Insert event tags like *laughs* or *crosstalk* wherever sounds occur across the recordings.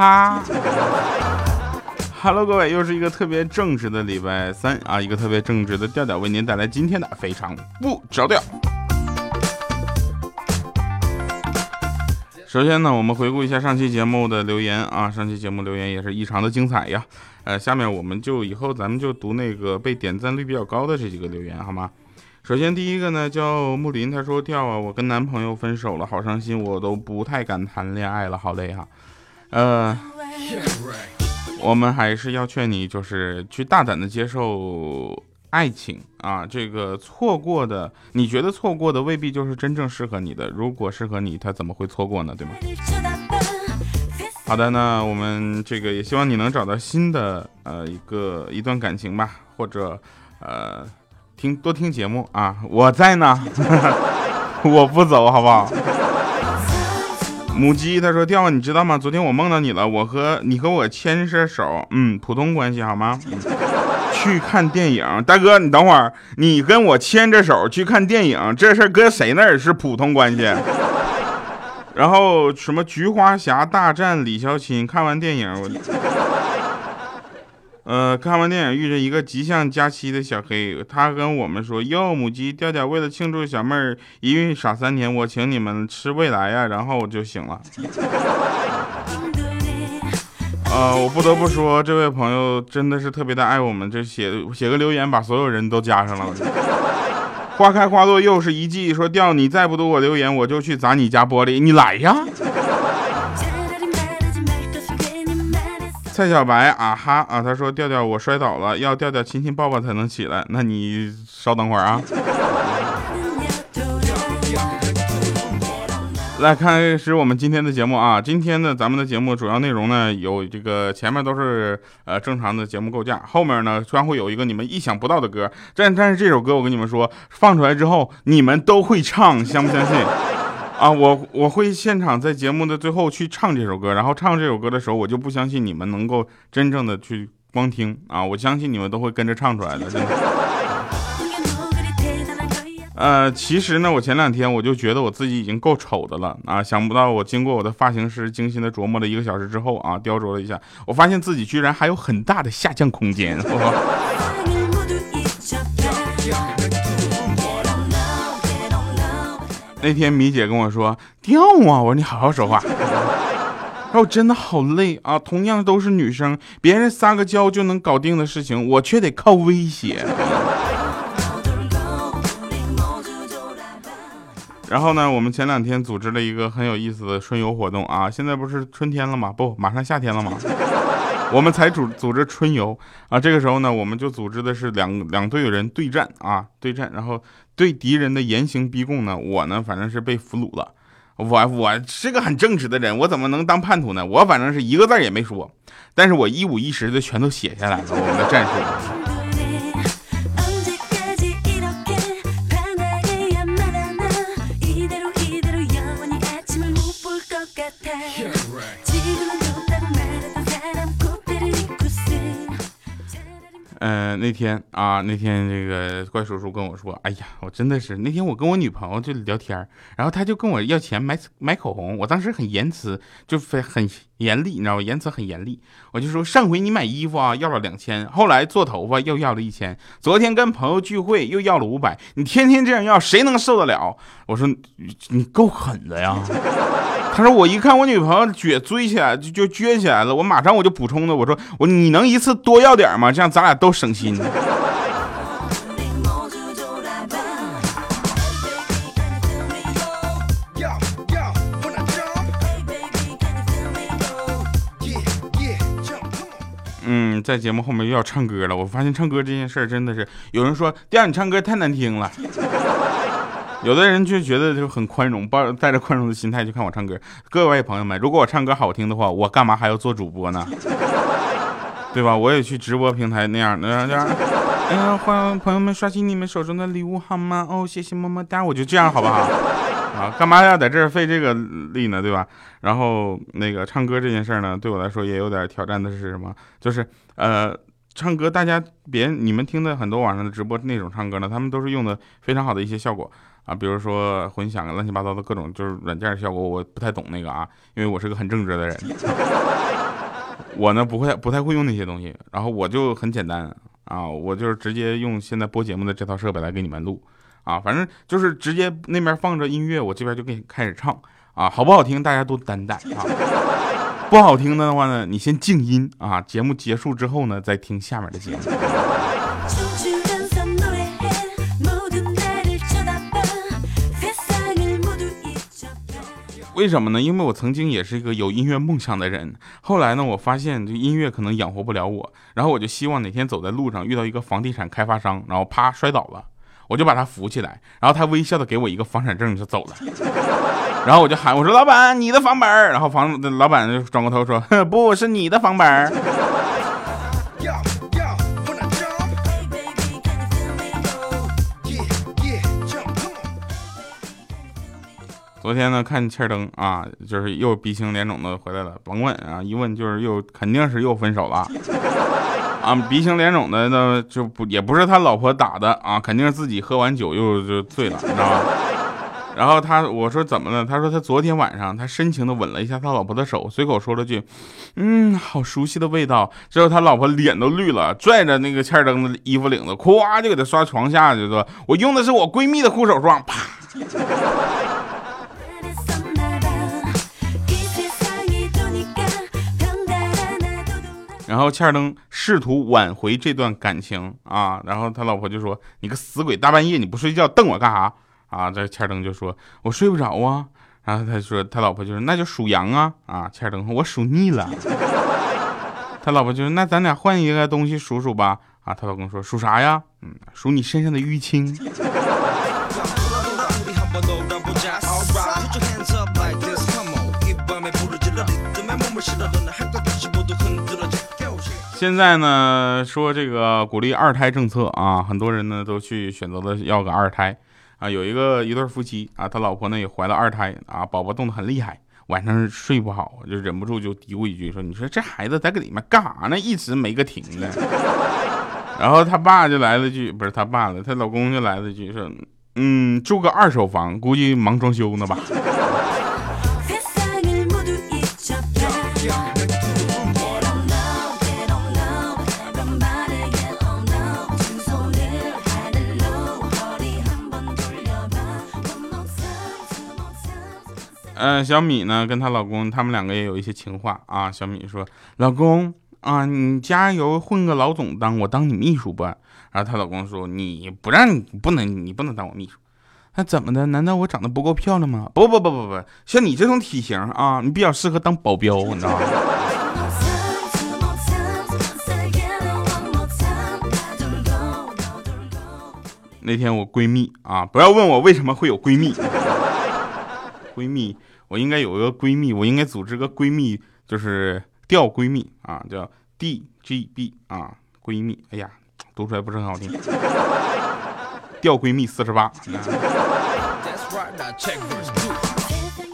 哈。*laughs* Hello，各位，又是一个特别正直的礼拜三啊，一个特别正直的调调为您带来今天的非常不着调。首先呢，我们回顾一下上期节目的留言啊，上期节目留言也是异常的精彩呀。呃，下面我们就以后咱们就读那个被点赞率比较高的这几个留言好吗？首先第一个呢叫木林，他说跳啊，我跟男朋友分手了，好伤心，我都不太敢谈恋爱了，好累哈。呃，我们还是要劝你，就是去大胆的接受。爱情啊，这个错过的，你觉得错过的未必就是真正适合你的。如果适合你，他怎么会错过呢？对吗？好的，那我们这个也希望你能找到新的呃一个一段感情吧，或者呃听多听节目啊，我在呢，*laughs* 我不走，好不好？母鸡他说调啊，你知道吗？昨天我梦到你了，我和你和我牵着手，嗯，普通关系好吗？*laughs* 去看电影，大哥，你等会儿，你跟我牵着手去看电影，这事儿搁谁那儿是普通关系？*laughs* 然后什么菊花侠大战李小钦，看完电影，呃，看完电影遇着一个吉祥假期的小黑，他跟我们说，哟，母鸡调调，为了庆祝小妹儿一孕傻三年，我请你们吃未来呀，然后我就醒了。*laughs* 呃，我不得不说，这位朋友真的是特别的爱我们，这写写个留言，把所有人都加上了。花开花落又是一季，说调你再不读我留言，我就去砸你家玻璃，你来呀！蔡小白啊哈啊，他说调调我摔倒了，要调调亲亲抱抱才能起来，那你稍等会儿啊。*laughs* 来开始我们今天的节目啊！今天呢，咱们的节目主要内容呢有这个前面都是呃正常的节目构架，后面呢将会有一个你们意想不到的歌。但但是这首歌我跟你们说，放出来之后你们都会唱，相不相信？啊，我我会现场在节目的最后去唱这首歌，然后唱这首歌的时候，我就不相信你们能够真正的去光听啊！我相信你们都会跟着唱出来的，呃，其实呢，我前两天我就觉得我自己已经够丑的了啊，想不到我经过我的发型师精心的琢磨了一个小时之后啊，雕琢了一下，我发现自己居然还有很大的下降空间。*laughs* 那天米姐跟我说掉啊，我说你好好说话。然后真的好累啊，同样都是女生，别人撒个娇就能搞定的事情，我却得靠威胁。然后呢，我们前两天组织了一个很有意思的春游活动啊！现在不是春天了吗？不，马上夏天了吗？我们才组组织春游啊！这个时候呢，我们就组织的是两两队人对战啊，对战，然后对敌人的严刑逼供呢，我呢反正是被俘虏了。我我是个很正直的人，我怎么能当叛徒呢？我反正是一个字也没说，但是我一五一十的全都写下来了，我们的战术。嗯，那天啊，那天这个怪叔叔跟我说，哎呀，我真的是那天我跟我女朋友就聊天，然后他就跟我要钱买买口红，我当时很言辞，就非很严厉，你知道吗？言辞很严厉，我就说上回你买衣服啊要了两千，后来做头发又要了一千，昨天跟朋友聚会又要了五百，你天天这样要，谁能受得了？我说你够狠的呀。他说：“我一看我女朋友撅追起来就就撅起来了，我马上我就补充的，我说我你能一次多要点吗？这样咱俩都省心。”嗯，在节目后面又要唱歌了。我发现唱歌这件事真的是，有人说第二你唱歌太难听了。有的人就觉得就很宽容，抱带着宽容的心态去看我唱歌。各位朋友们，如果我唱歌好听的话，我干嘛还要做主播呢？*laughs* 对吧？我也去直播平台那样那样。哎呀，欢迎朋友们刷新你们手中的礼物好吗？哦，谢谢么么哒。我就这样好不好？*laughs* 啊，干嘛要在这儿费这个力呢？对吧？然后那个唱歌这件事呢，对我来说也有点挑战的是什么？就是呃，唱歌大家别你们听的很多网上的直播那种唱歌呢，他们都是用的非常好的一些效果。啊，比如说混响啊，乱七八糟的各种就是软件效果，我不太懂那个啊，因为我是个很正直的人。*laughs* 我呢不会不太会用那些东西，然后我就很简单啊，我就是直接用现在播节目的这套设备来给你们录啊，反正就是直接那边放着音乐，我这边就给你开始唱啊，好不好听大家都担待啊，不好听的话呢，你先静音啊，节目结束之后呢再听下面的节目。为什么呢？因为我曾经也是一个有音乐梦想的人。后来呢，我发现这音乐可能养活不了我，然后我就希望哪天走在路上遇到一个房地产开发商，然后啪摔倒了，我就把他扶起来，然后他微笑的给我一个房产证就走了。*laughs* 然后我就喊我说：“老板，你的房本。”然后房老板就转过头说：“ *laughs* 不是你的房本。”昨天呢，看欠灯啊，就是又鼻青脸肿的回来了。甭问啊，一问就是又肯定是又分手了 *laughs* 啊！鼻青脸肿的呢，就不也不是他老婆打的啊，肯定是自己喝完酒又就醉了，你知道吧？*laughs* 然后他我说怎么了？他说他昨天晚上他深情的吻了一下他老婆的手，随口说了句：“嗯，好熟悉的味道。”之后他老婆脸都绿了，拽着那个欠灯的衣服领子，咵就给他刷床下去，说：“我用的是我闺蜜的护手霜。”啪。然后欠灯试图挽回这段感情啊，然后他老婆就说：“你个死鬼，大半夜你不睡觉瞪我干啥？”啊，这欠灯就说：“我睡不着啊。”然后他说他老婆就说：“那就数羊啊。”啊，欠灯说：“我数腻了。”他老婆就说：“那咱俩换一个东西数数吧。”啊，他老公说：“数啥呀？嗯，数你身上的淤青。”现在呢，说这个鼓励二胎政策啊，很多人呢都去选择了要个二胎啊。有一个一对夫妻啊，他老婆呢也怀了二胎啊，宝宝动得很厉害，晚上睡不好，就忍不住就嘀咕一句说：“你说这孩子在搁里面干啥呢？一直没个停的。*laughs* ”然后他爸就来了句，不是他爸了，他老公就来了句说：“嗯，住个二手房，估计忙装修呢吧。”嗯，小米呢跟她老公，他们两个也有一些情话啊。小米说：“老公啊，你加油混个老总当，我当你秘书吧。”然后她老公说：“你不让你不能，你不能当我秘书。那怎么的？难道我长得不够漂亮吗？不不不不不，像你这种体型啊，你比较适合当保镖，你知道吗？”那天我闺蜜啊，不要问我为什么会有闺蜜，闺蜜。我应该有一个闺蜜，我应该组织个闺蜜，就是钓闺蜜啊，叫 D G B 啊，闺蜜。哎呀，读出来不是很好听。钓闺蜜四十八。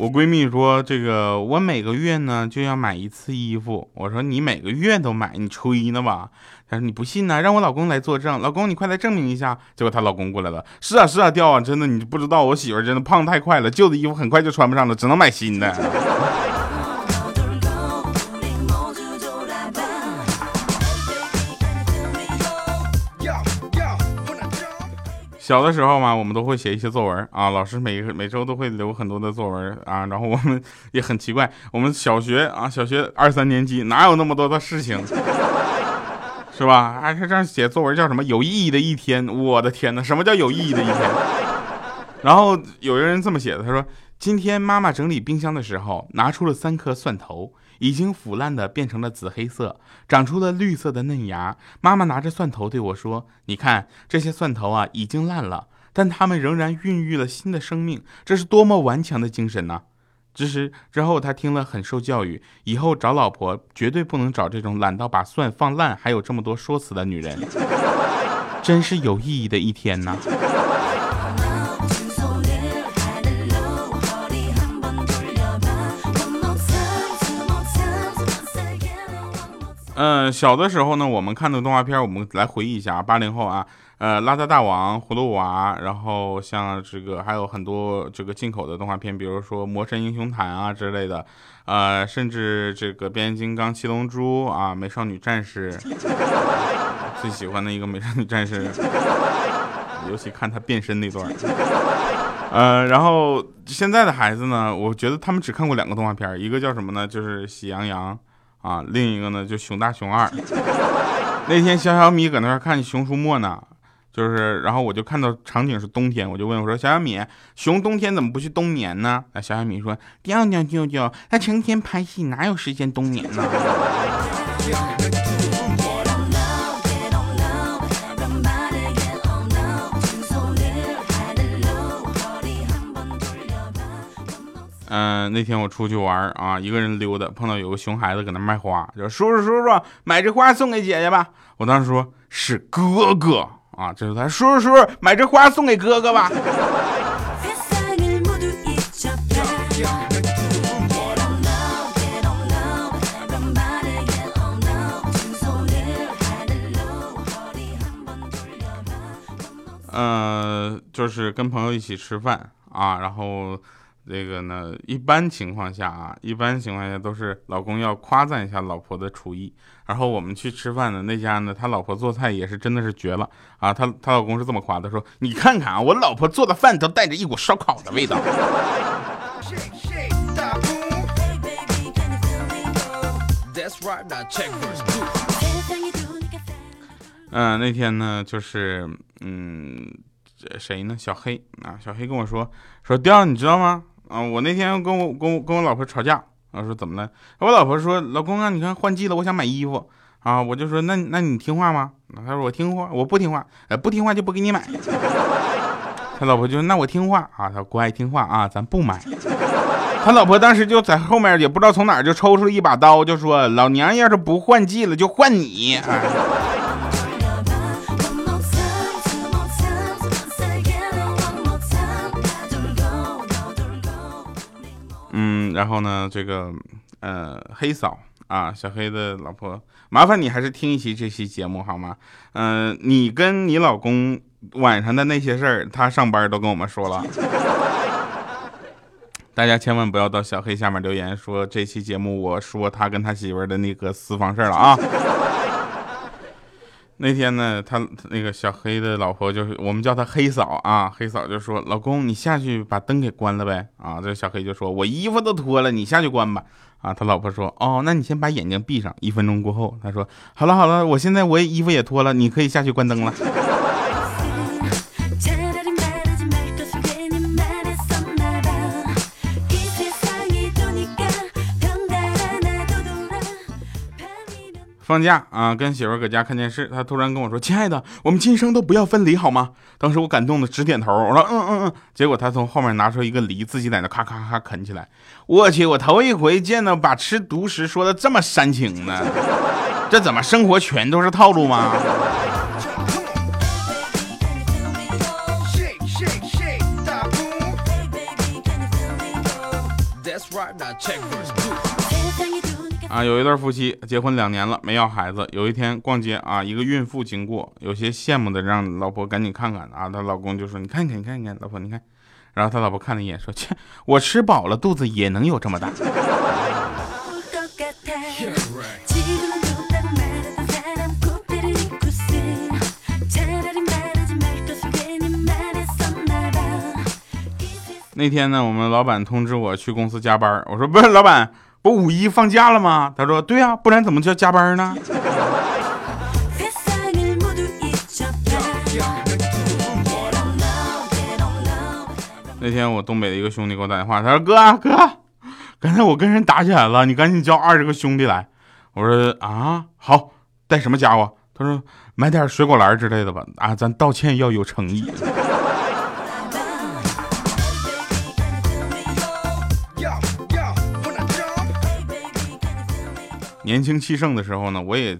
我闺蜜说：“这个我每个月呢就要买一次衣服。”我说：“你每个月都买，你吹呢吧？”她说：“你不信呢，让我老公来作证。老公，你快来证明一下。”结果她老公过来了：“是啊，是啊，掉啊，真的，你不知道，我媳妇真的胖太快了，旧的衣服很快就穿不上了，只能买新的。”小的时候嘛，我们都会写一些作文啊，老师每每周都会留很多的作文啊，然后我们也很奇怪，我们小学啊，小学二三年级哪有那么多的事情，是吧？还是这样写作文叫什么有意义的一天？我的天哪，什么叫有意义的一天？*laughs* 然后有一个人这么写的，他说今天妈妈整理冰箱的时候，拿出了三颗蒜头。已经腐烂的变成了紫黑色，长出了绿色的嫩芽。妈妈拿着蒜头对我说：“你看，这些蒜头啊，已经烂了，但它们仍然孕育了新的生命。这是多么顽强的精神呢！”之时之后，他听了很受教育，以后找老婆绝对不能找这种懒到把蒜放烂还有这么多说辞的女人。真是有意义的一天呐！嗯，小的时候呢，我们看的动画片，我们来回忆一下啊，八零后啊，呃，邋遢大王、葫芦娃，然后像这个还有很多这个进口的动画片，比如说《魔神英雄坛》啊之类的，呃，甚至这个变形金刚、七龙珠啊、美少女战士，*laughs* 最喜欢的一个美少女战士，尤其看她变身那段。呃，然后现在的孩子呢，我觉得他们只看过两个动画片，一个叫什么呢？就是《喜羊羊》。啊，另一个呢就熊大熊二。那天小小米搁那儿看熊出没呢，就是，然后我就看到场景是冬天，我就问我说：“小小米，熊冬天怎么不去冬眠呢？”啊，小小米说：“调调舅舅，他成天拍戏，哪有时间冬眠呢？” *laughs* 嗯，那天我出去玩啊，一个人溜达，碰到有个熊孩子搁那卖花，就说叔叔叔叔，买这花送给姐姐吧。我当时说是哥哥啊，这是他叔叔叔叔，买这花送给哥哥吧。嗯，就是跟朋友一起吃饭啊，然后。这个呢，一般情况下啊，一般情况下都是老公要夸赞一下老婆的厨艺。然后我们去吃饭的那家呢，他老婆做菜也是真的是绝了啊。他他老公是这么夸的，说你看看啊，我老婆做的饭都带着一股烧烤的味道。嗯，那天呢，就是嗯，谁呢？小黑啊，小黑跟我说说，调你知道吗？啊，我那天跟我跟我跟我老婆吵架，我说怎么了？我老婆说，老公啊，你看换季了，我想买衣服啊，我就说那那你听话吗？他说我听话，我不听话，呃不听话就不给你买。他老婆就说那我听话啊，他乖听话啊，咱不买。他老婆当时就在后面也不知道从哪就抽出了一把刀，就说老娘要是不换季了，就换你。然后呢，这个，呃，黑嫂啊，小黑的老婆，麻烦你还是听一期这期节目好吗？嗯，你跟你老公晚上的那些事儿，他上班都跟我们说了，大家千万不要到小黑下面留言说这期节目我说他跟他媳妇的那个私房事儿了啊。那天呢，他那个小黑的老婆就是我们叫他黑嫂啊，黑嫂就说：“老公，你下去把灯给关了呗。”啊，这小黑就说：“我衣服都脱了，你下去关吧。”啊，他老婆说：“哦，那你先把眼睛闭上。”一分钟过后，他说：“好了好了，我现在我衣服也脱了，你可以下去关灯了。”放假啊，跟媳妇搁家看电视，他突然跟我说：“亲爱的，我们今生都不要分离，好吗？”当时我感动的直点头，我说：“嗯嗯嗯。”结果他从后面拿出一个梨，自己在那咔咔咔啃起来。我去，我头一回见到把吃独食说的这么煽情的，这怎么生活全都是套路吗？啊，有一对夫妻结婚两年了，没要孩子。有一天逛街啊，一个孕妇经过，有些羡慕的让老婆赶紧看看啊。她老公就说：“你看看，你看看，老婆你看。”然后他老婆看了一眼，说：“切，我吃饱了，肚子也能有这么大。”那天呢，我们老板通知我去公司加班，我说：“不是，老板。”不五一放假了吗？他说对呀，不然怎么叫加班呢？那天我东北的一个兄弟给我打电话，他说哥啊哥，刚才我跟人打起来了，你赶紧叫二十个兄弟来。我说啊好，带什么家伙？他说买点水果篮之类的吧。啊，咱道歉要有诚意。年轻气盛的时候呢，我也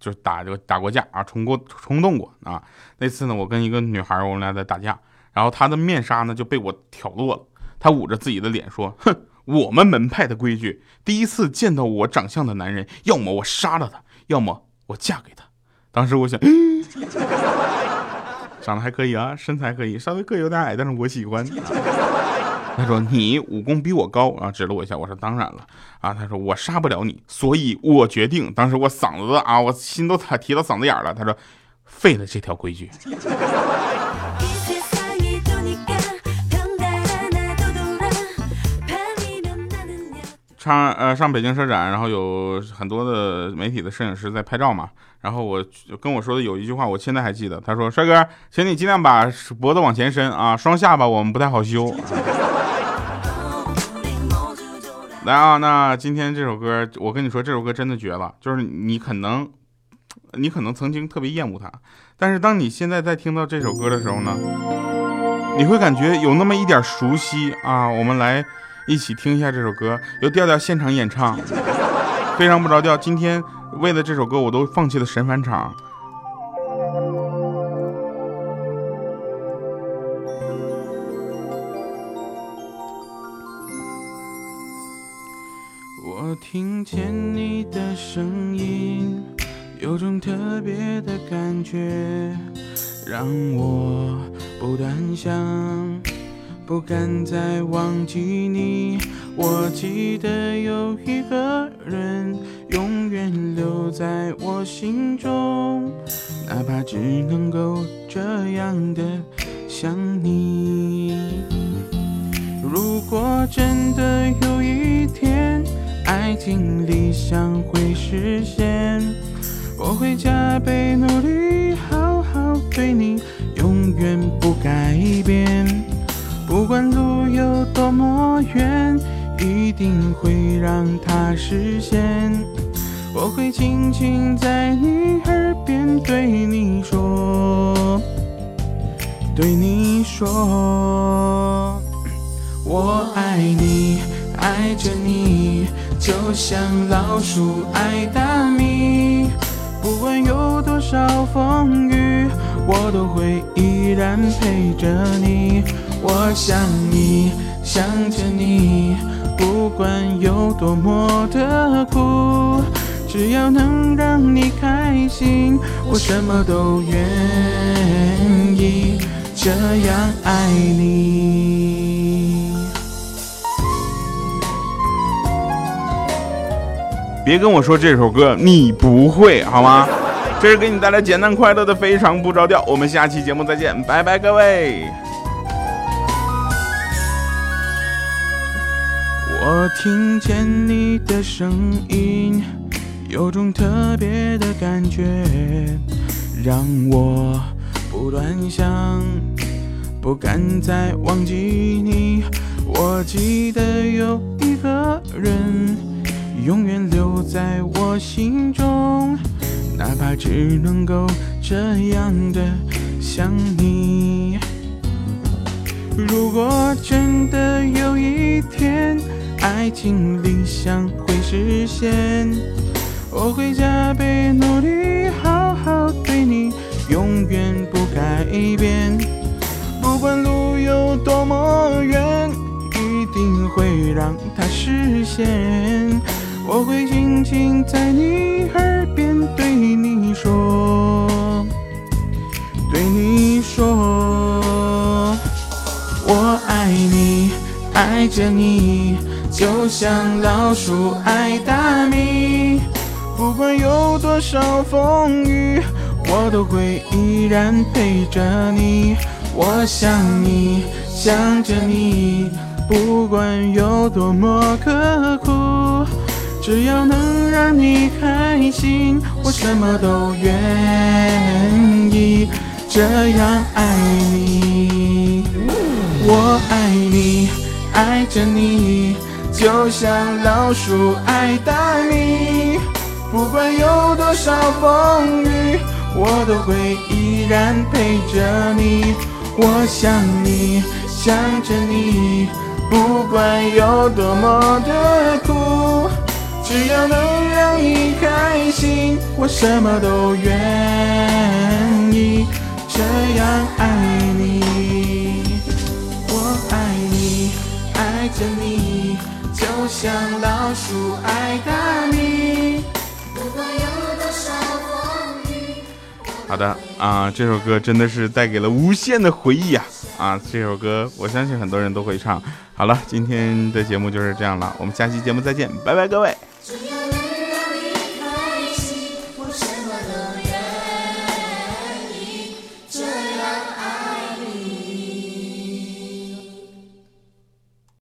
就是打就打过架啊，冲过冲动过啊。那次呢，我跟一个女孩，我们俩在打架，然后她的面纱呢就被我挑落了。她捂着自己的脸说：“哼，我们门派的规矩，第一次见到我长相的男人，要么我杀了他，要么我嫁给他。当时我想，*gasps* 长得还可以啊，身材可以，稍微个有点矮，但是我喜欢。他说你武功比我高啊，指了我一下。我说当然了啊。他说我杀不了你，所以我决定。当时我嗓子啊，我心都提到嗓子眼了。他说废了这条规矩。*laughs* 上呃上北京车展，然后有很多的媒体的摄影师在拍照嘛。然后我跟我说的有一句话，我现在还记得。他说：“帅哥，请你尽量把脖子往前伸啊，双下巴我们不太好修。”来啊，那今天这首歌，我跟你说，这首歌真的绝了。就是你可能，你可能曾经特别厌恶它，但是当你现在在听到这首歌的时候呢，你会感觉有那么一点熟悉啊。我们来。一起听一下这首歌，由调调现场演唱，非常不着调。今天为了这首歌，我都放弃了神返场。听见你的声音，有种特别的感觉，让我不断想。不敢再忘记你，我记得有一个人永远留在我心中，哪怕只能够这样的想你。如果真的有爱情理想会实现，我会加倍努力好好对你，永远不改变。不管路有多么远，一定会让它实现。我会轻轻在你耳边对你说，对你说，我爱你，爱着你，就像老鼠爱大米。不管有多少风雨，我都会依然陪着你。我想你，想着你，不管有多么的苦，只要能让你开心，我什么都愿意这样爱你。别跟我说这首歌你不会好吗？这是给你带来简单快乐的非常不着调。我们下期节目再见，拜拜各位。我听见你的声音，有种特别的感觉，让我不断想，不敢再忘记你。我记得有一个人，永远留在我心中，哪怕只能够这样的想你。如果真的有一天，爱情理想会实现，我会加倍我会轻轻在你耳边对你说，对你说，我爱你，爱着你。就像老鼠爱大米，不管有多少风雨，我都会依然陪着你。我想你，想着你，不管有多么刻苦，只要能让你开心，我什么都愿意这样爱你。我爱你，爱着你。就像老鼠爱大米，不管有多少风雨，我都会依然陪着你。我想你，想着你，不管有多么的苦，只要能让你开心，我什么都愿意这样爱你。我爱你，爱着你。就像老鼠爱大米，不管有多少。好的啊，这首歌真的是带给了无限的回忆啊啊！这首歌我相信很多人都会唱。好了，今天的节目就是这样了，我们下期节目再见，拜拜各位。 주여!